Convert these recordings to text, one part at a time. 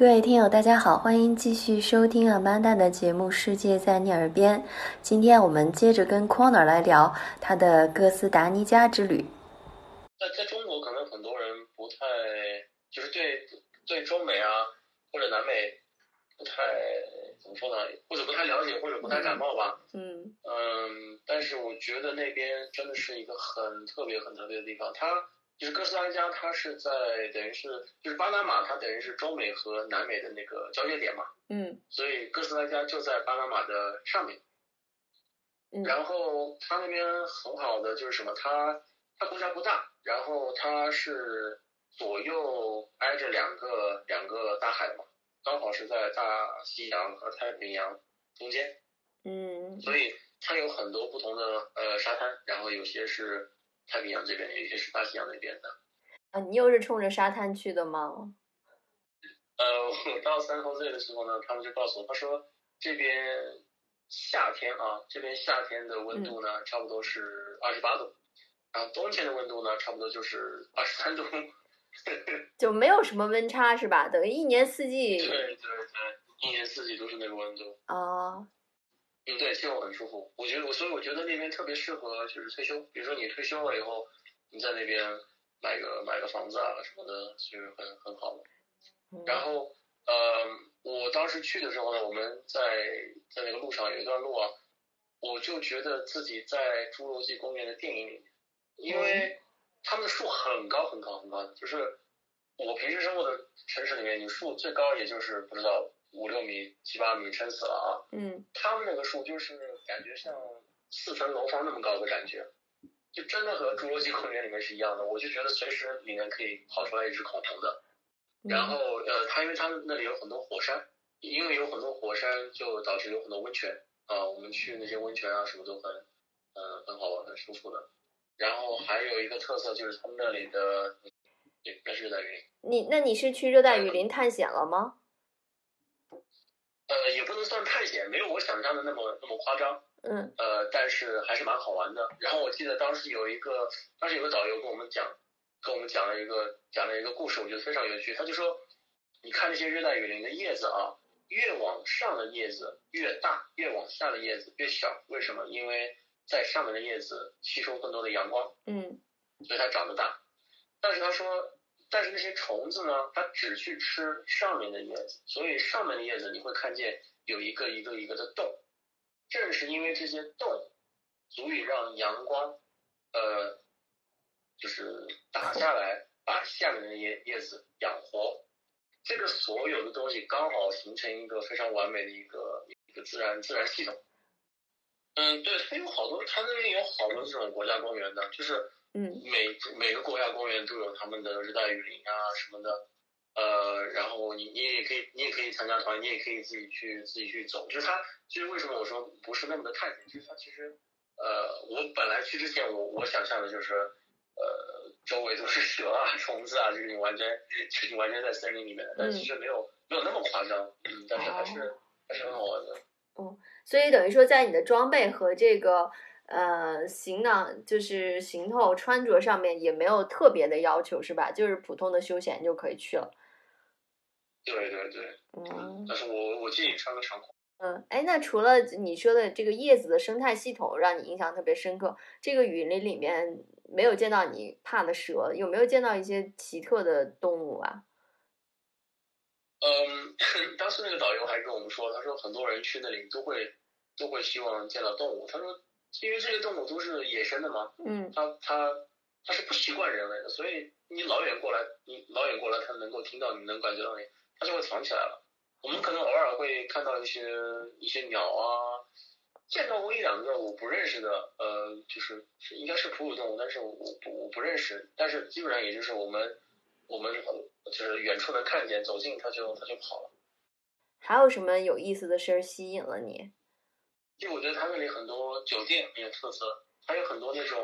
各位听友，大家好，欢迎继续收听阿曼达的节目《世界在你耳边》。今天我们接着跟 Corner 来聊他的哥斯达黎加之旅。在在中国，可能很多人不太就是对对中美啊或者南美不太怎么说呢，或者不太了解，或者不太感冒吧。嗯嗯，但是我觉得那边真的是一个很特别、很特别的地方。它就是哥斯达黎加，它是在等于是就是巴拿马，它等于是中美和南美的那个交界点嘛，嗯所以哥斯达黎加就在巴拿马的上面。嗯然后它那边很好的就是什么，它它国家不大，然后它是左右挨着两个两个大海嘛，刚好是在大西洋和太平洋中间。嗯所以它有很多不同的呃沙滩，然后有些是太平洋这边的，有些是大西洋那边的。啊，你又是冲着沙滩去的吗？呃，我到三头这的时候呢，他们就告诉我，他说这边夏天啊，这边夏天的温度呢，差不多是二十八度，然后冬天的温度呢，差不多就是二十三度。就没有什么温差是吧？等于一年四季对对对，一年四季都是那个温度。啊，嗯，对，气候很舒服。我觉得，我所以我觉得那边特别适合就是退休，比如说你退休了以后，你在那边买个买个房子啊什么的，是很很好然后，呃，我当时去的时候呢，我们在在那个路上有一段路啊，我就觉得自己在侏罗纪公园的电影里面，因为他们的树很高很高很高的，就是我平时生活的城市里面，你树最高也就是不知道五六米、七八米，撑死了啊。嗯他们那个树就是感觉像四层楼房那么高的感觉，就真的和侏罗纪公园里面是一样的。我就觉得随时里面可以跑出来一只恐龙的。然后呃，它因为它那里有很多火山，因为有很多火山，就导致有很多温泉啊、我们去那些温泉啊什么都很呃很好玩，很舒服的。然后还有一个特色就是他们那里的热带雨林，你那你是去热带雨林探险了吗？呃，也不能算探险，没有我想象的那么那么夸张。嗯呃，但是还是蛮好玩的。然后我记得当时有一个，当时有个导游跟我们讲，跟我们讲了一个讲了一个故事，我觉得非常有趣。他就说，你看这些热带雨林的叶子啊，越往上的叶子越大，越往下的叶子越小。为什么？因为在上面的叶子吸收更多的阳光，嗯所以它长得大。但是他说，但是那些虫子呢，它只去吃上面的叶子，所以上面的叶子你会看见有一个一个一个的洞。正是因为这些洞足以让阳光，呃，就是打下来，把下面的叶叶子养活。这个所有的东西刚好形成一个非常完美的一个一个自然自然系统。嗯，对，它有好多，它那边有好多这种国家公园的，就是嗯每每个国家公园都有他们的热带雨林啊什么的，呃，然后你你也可以你也可以参加团，你也可以自己去自己去走。就是它其实为什么我说不是那么的探险，就是它其实呃，我本来去之前我我想象的就是呃周围都是蛇啊虫子啊，就是你完全就是你完全在森林里面的，但其实没有没有那么夸张，嗯，但是还是还是很好玩的。所以等于说，在你的装备和这个呃行囊，就是行头穿着上面也没有特别的要求，是吧？就是普通的休闲就可以去了。对对对，嗯但是我我建议穿个长裤。嗯，哎，那除了你说的这个叶子的生态系统让你印象特别深刻，这个雨林里面没有见到你怕的蛇，有没有见到一些奇特的动物啊？嗯，当时那个导游还跟我们说，他说很多人去那里都会都会希望见到动物。他说，因为这些动物都是野生的嘛，嗯它它它是不习惯人类的，所以你老远过来，你老远过来，它能够听到你，能感觉到你，它就会藏起来了。我们可能偶尔会看到一些一些鸟啊，见到过一两个我不认识的，呃，就是是应该是哺乳动物，但是我我不我不认识，但是基本上也就是我们我们呃就是远处能看见，走近它就它就跑了。还有什么有意思的事儿吸引了你？就我觉得它那里很多酒店很有特色，还有很多那种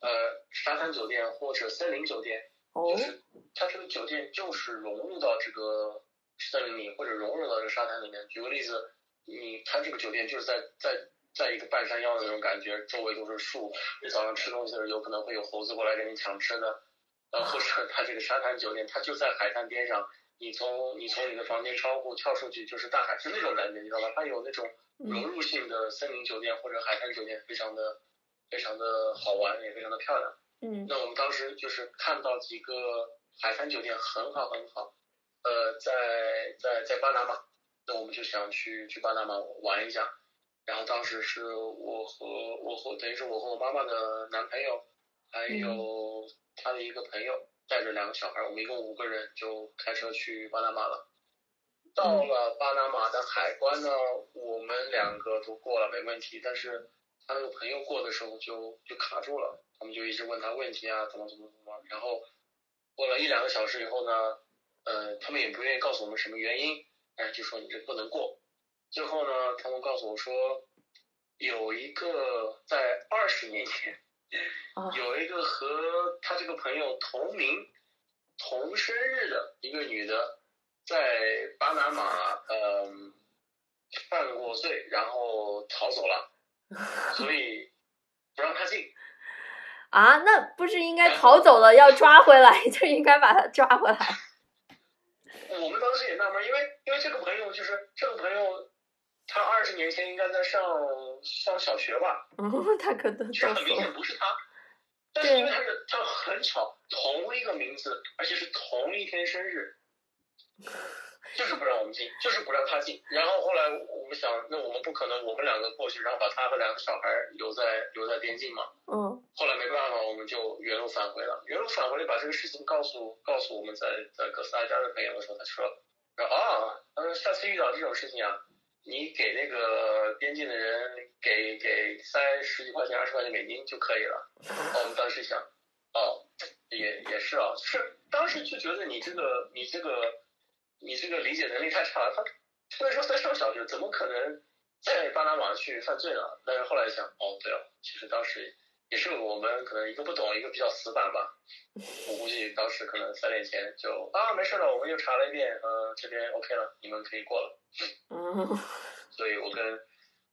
呃沙滩酒店或者森林酒店，哦就是它这个酒店就是融入到这个森林里，或者融入到这个沙滩里面。举个例子，你它这个酒店就是在在在一个半山腰的那种感觉，周围都是树，你早上吃东西的时候有可能会有猴子过来跟你抢吃的，呃，或者它这个沙滩酒店，它就在海滩边上，你从你从你的房间窗户跳出去就是大海，是那种感觉，你知道吧？它有那种融入性的森林酒店或者海滩酒店，非常的非常的好玩，也非常的漂亮。嗯那我们当时就是看到几个海滩酒店很好很好，呃，在在在巴拿马，那我们就想去去巴拿马玩一下。然后当时是我和我和等于是我和我妈妈的男朋友，还有他的一个朋友，带着两个小孩，我们一共五个人就开车去巴拿马了。到了巴拿马的海关呢，我们两个都过了没问题，但是他那个朋友过的时候就就卡住了，他们就一直问他问题啊，怎么怎么怎么，然后过了一两个小时以后呢，呃，他们也不愿意告诉我们什么原因，但是就说你这不能过。最后呢，他们告诉我说，有一个在二十年前，啊有一个和他这个朋友同名、同生日的一个女的，在巴拿马嗯、犯过罪，然后逃走了，所以不让他进。啊，那不是应该逃走了要抓回来，就应该把他抓回来。我们当时也纳闷，因为因为这个朋友就是这个朋友，十年前应该在上上小学吧，嗯，他可能其实很明。显不是他，但是因为他是他很巧，同一个名字，而且是同一天生日，就是不让我们进，就是不让他进。然后后来我们想，那我们不可能我们两个过去，然后把他和两个小孩留在留在边境嘛。嗯后来没办法，我们就原路返回了。原路返回把这个事情告诉告诉我们在在哥斯达黎加的朋友的时候，他说，说啊，他说下次遇到这种事情啊，你给那个边境的人给给塞十几块钱、二十块钱美金就可以了。哦，我们当时想，哦，也也是啊，是当时就觉得你这个你这个你这个理解能力太差了。他他那时候在上小学，怎么可能在巴拿马去犯罪呢？但是后来想，哦，对了，其实当时也是我们可能一个不懂，一个比较死板吧。我估计当时可能三点前就啊没事了，我们又查了一遍，呃，这边 OK 了，你们可以过了。嗯，所以我跟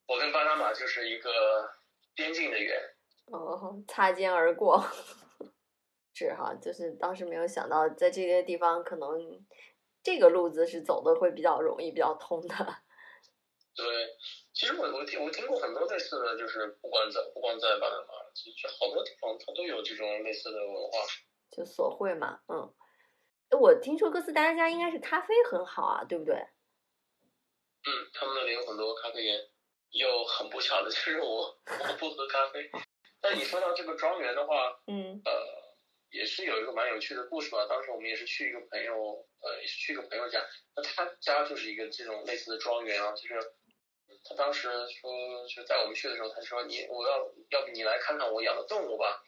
我跟巴拿马就是一个边境的缘。哦，擦肩而过。是哈，就是当时没有想到，在这些地方可能这个路子是走的会比较容易、比较通的。对，其实我我听我听过很多类似的，就是不管在不光在巴拿马，其实好多地方它都有这种类似的文化。就索贿嘛，嗯。我听说哥斯达黎加应该是咖啡很好啊，对不对？嗯，他们那里有很多咖啡园，又很不巧的就是我我不喝咖啡。但你说到这个庄园的话，嗯呃，也是有一个蛮有趣的故事吧。当时我们也是去一个朋友，呃，也是去一个朋友家，那他家就是一个这种类似的庄园啊，就是他当时说，就带我们去的时候，他说你我要要不你来看看我养的动物吧。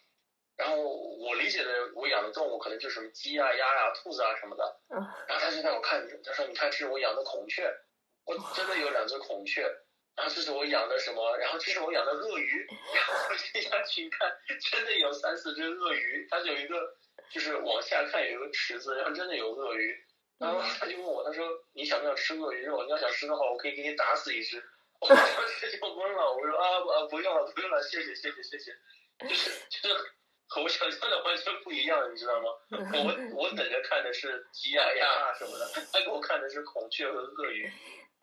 然后我理解的我养的动物可能就是什么鸡啊、鸭呀、兔子啊什么的。嗯然后他就带我看，他说你看这是我养的孔雀，我真的有两只孔雀。然后这是我养的什么？然后这是我养的鳄鱼。然后我接下去一看，真的有三四只鳄鱼。它有一个，就是往下看有一个池子，然后真的有鳄鱼。然后他就问我，他说你想不想吃鳄鱼肉？你要想吃的话，我可以给你打死一只。我当时就懵了，我说啊啊不用了不用了，谢谢谢谢谢谢，就是就是和我想象的完全不一样，你知道吗？我我等着看的是鸡呀鸭啊什么的，他给我看的是孔雀和鳄鱼。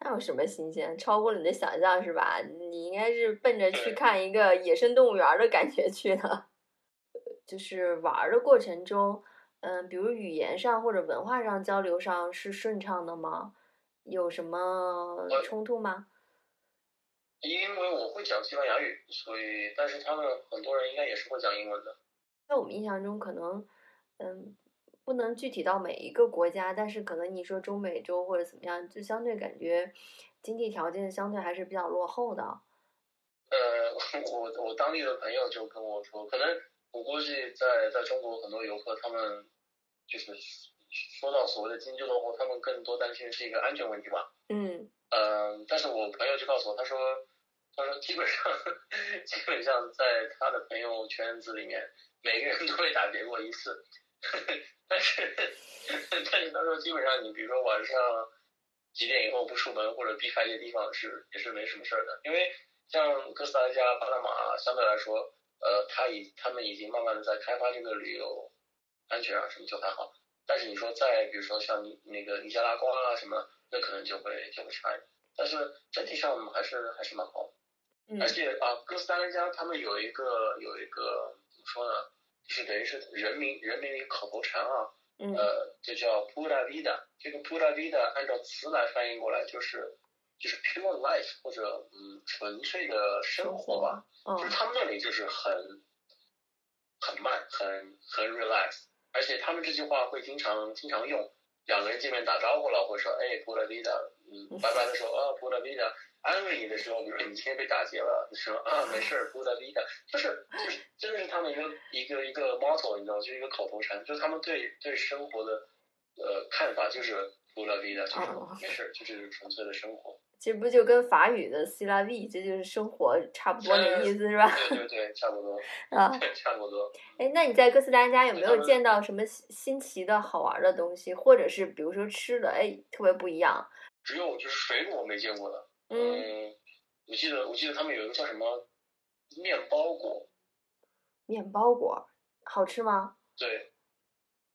那有什么新鲜？超过了你的想象是吧？你应该是奔着去看一个野生动物园儿的感觉去的。就是玩儿的过程中，嗯，比如语言上或者文化上交流上是顺畅的吗？有什么呃冲突吗？因为我会讲西班牙语，所以但是他们很多人应该也是会讲英文的。在我们印象中，可能，嗯，不能具体到每一个国家，但是可能你说中美洲或者怎么样，就相对感觉经济条件相对还是比较落后的。呃，我我当地的朋友就跟我说，可能我估计在在中国很多游客他们就是说到所谓的经济落后，他们更多担心是一个安全问题吧。嗯嗯，但是我朋友就告诉我，他说，他说基本上基本上在他的朋友圈子里面，每个人都被打劫过一次，但是但是他说基本上你比如说晚上几点以后不出门或者避开一些地方是也是没什么事儿的，因为像哥斯达黎加、巴拿马相对来说，呃，他已他们已经慢慢的在开发这个旅游安全啊什么就还好。但是你说在比如说像你那个尼加拉瓜啊什么，那可能就会就会差一点。但是整体上还是还是蛮好的。嗯而且啊，哥斯达黎加他们有一个有一个怎么说呢？就是等于是人民人民的一个口头禅啊，嗯呃，就叫 pura vida。这个 pura vida 按照词来翻译过来就是就是 pure life 或者嗯纯粹的生活吧。就是嗯他们那里就是很很慢，很很 relax，而且他们这句话会经常经常用。两个人见面打招呼了，会说哎 pura vida，嗯，拜拜的时候啊 pura vida。安慰你的时候，比如说你今天被打劫了，你说啊没事儿，pura vida，就是就是真的是他们一个一个一个 motto，你知道，就是一个口头禅，就是他们对对生活的呃看法就是 pura vida，就是哦没事儿，就是纯粹的生活。其实不就跟法语的 c la vie，这就是生活差不多的意思是吧？对对对，差不多，啊，差不多。哎，那你在哥斯达黎加有没有见到什么新新奇的好玩的东西，或者是比如说吃的，哎，特别不一样？只有就是水果没见过的。嗯，嗯，我记得我记得他们有一个叫什么面包果，面包果好吃吗？对，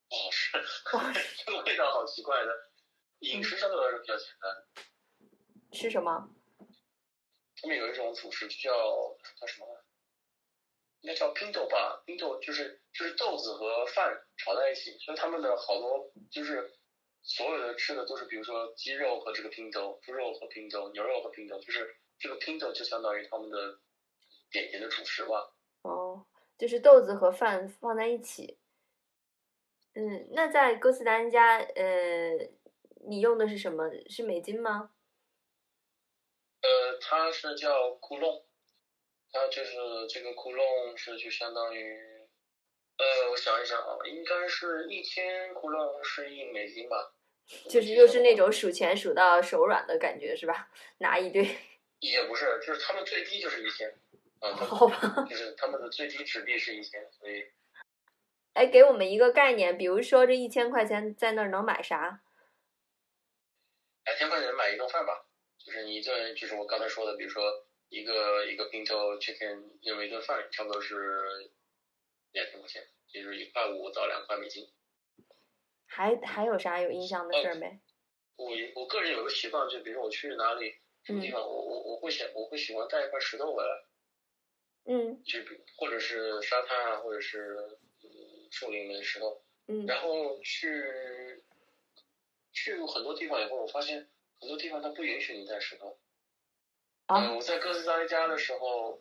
不好吃，这个味道好奇怪的。饮食相对来说比较简单，吃什么？他们有一种主食叫叫什么？应该叫 pinto 吧，pinto 就是就是豆子和饭炒在一起，所以他们的好多就是所有的吃的都是，比如说鸡肉和这个 pinto，猪肉和 pinto，牛肉和 pinto，就是这个 pinto 就相当于他们的典型的主食吧。哦，就是豆子和饭放在一起。嗯，那在哥斯达黎加，呃，你用的是什么？是美金吗？呃，它是叫窟窿，它就是这个窟窿是就相当于，呃，我想一想啊，应该是一千窟窿是一美金吧。就是又是那种数钱数到手软的感觉是吧？拿一堆，也不是，就是他们最低就是一千，好吧？就是他们的最低纸币是一千，所以哎，给我们一个概念，比如说这一千块钱在那儿能买啥？两千块钱买一顿饭吧，就是你一顿，就是我刚才说的，比如说一个一个 pinto chicken 那么一顿饭，差不多是两千块钱，就是一块五到两块美金。还还有啥有印象的事儿没？我我个人有个习惯，就比如说我去哪里什么地方，我我我会想我会喜欢带一块石头回来，嗯就比或者是沙滩啊，或者是嗯树林里面的石头，嗯然后去去过很多地方以后，我发现很多地方它不允许你带石头。嗯，啊我在哥斯达黎加的时候，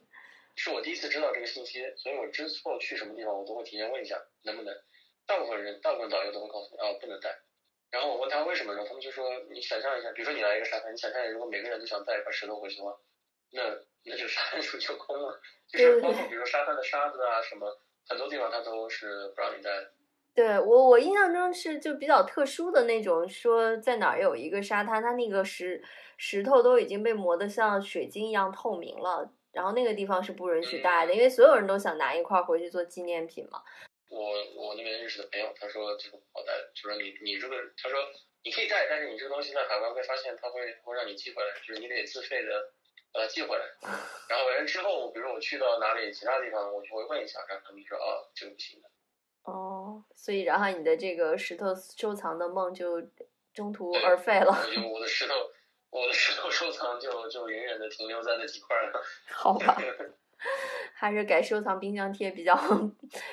是我第一次知道这个信息，所以我之后去什么地方，我都会提前问一下能不能。大部分人，大部分导游都会告诉你啊，不能带。然后我问他为什么呢？他们就说，你想象一下，比如说你来一个沙滩，你想象一下，如果每个人都想带一块石头回去的话，那那就沙滩是 不是就空了？就是包括比如说沙滩的沙子啊什么，很多地方它都是不让你带。对我我印象中是就比较特殊的那种，说在哪儿有一个沙滩，它那个石石头都已经被磨得像水晶一样透明了，然后那个地方是不允许带的，因为所有人都想拿一块回去做纪念品嘛。我我那边认识的朋友，他说这个不好带，就说你你这个，他说你可以带，但是你这个东西在海关会发现，他会会让你寄回来，就是你得自费的把它寄回来。然后完了之后，比如我去到哪里其他地方，我就会问一下，然后他们说啊这个不行的。哦，所以然后你的这个石头收藏的梦就中途而废了，我就我的石头，我的石头收藏就就远远的停留在那几块了。好吧？还是改收藏冰箱贴比较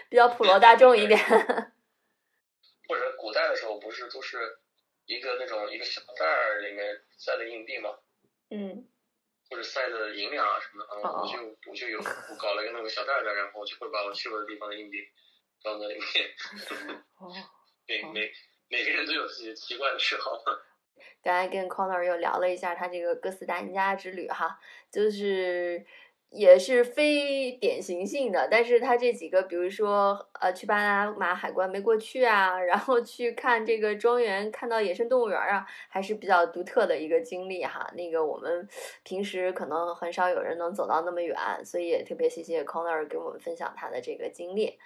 比较普罗大众一点。或者古代的时候不是都是一个那种一个小袋儿里面塞的硬币吗，嗯，或者塞的银两啊什么的，我就我就有我搞了一个那个小袋袋，然后我就会把我去过的地方的硬币放在里面。哦。哦每每每个人都有自己奇怪的嗜好。刚才跟 Connor 又聊了一下他这个哥斯达黎加之旅哈，就是也是非典型性的，但是他这几个，比如说呃去巴拿马海关没过去啊，然后去看这个庄园，看到野生动物园啊，还是比较独特的一个经历哈。那个我们平时可能很少有人能走到那么远，所以也特别谢谢 Connor 给我们分享他的这个经历。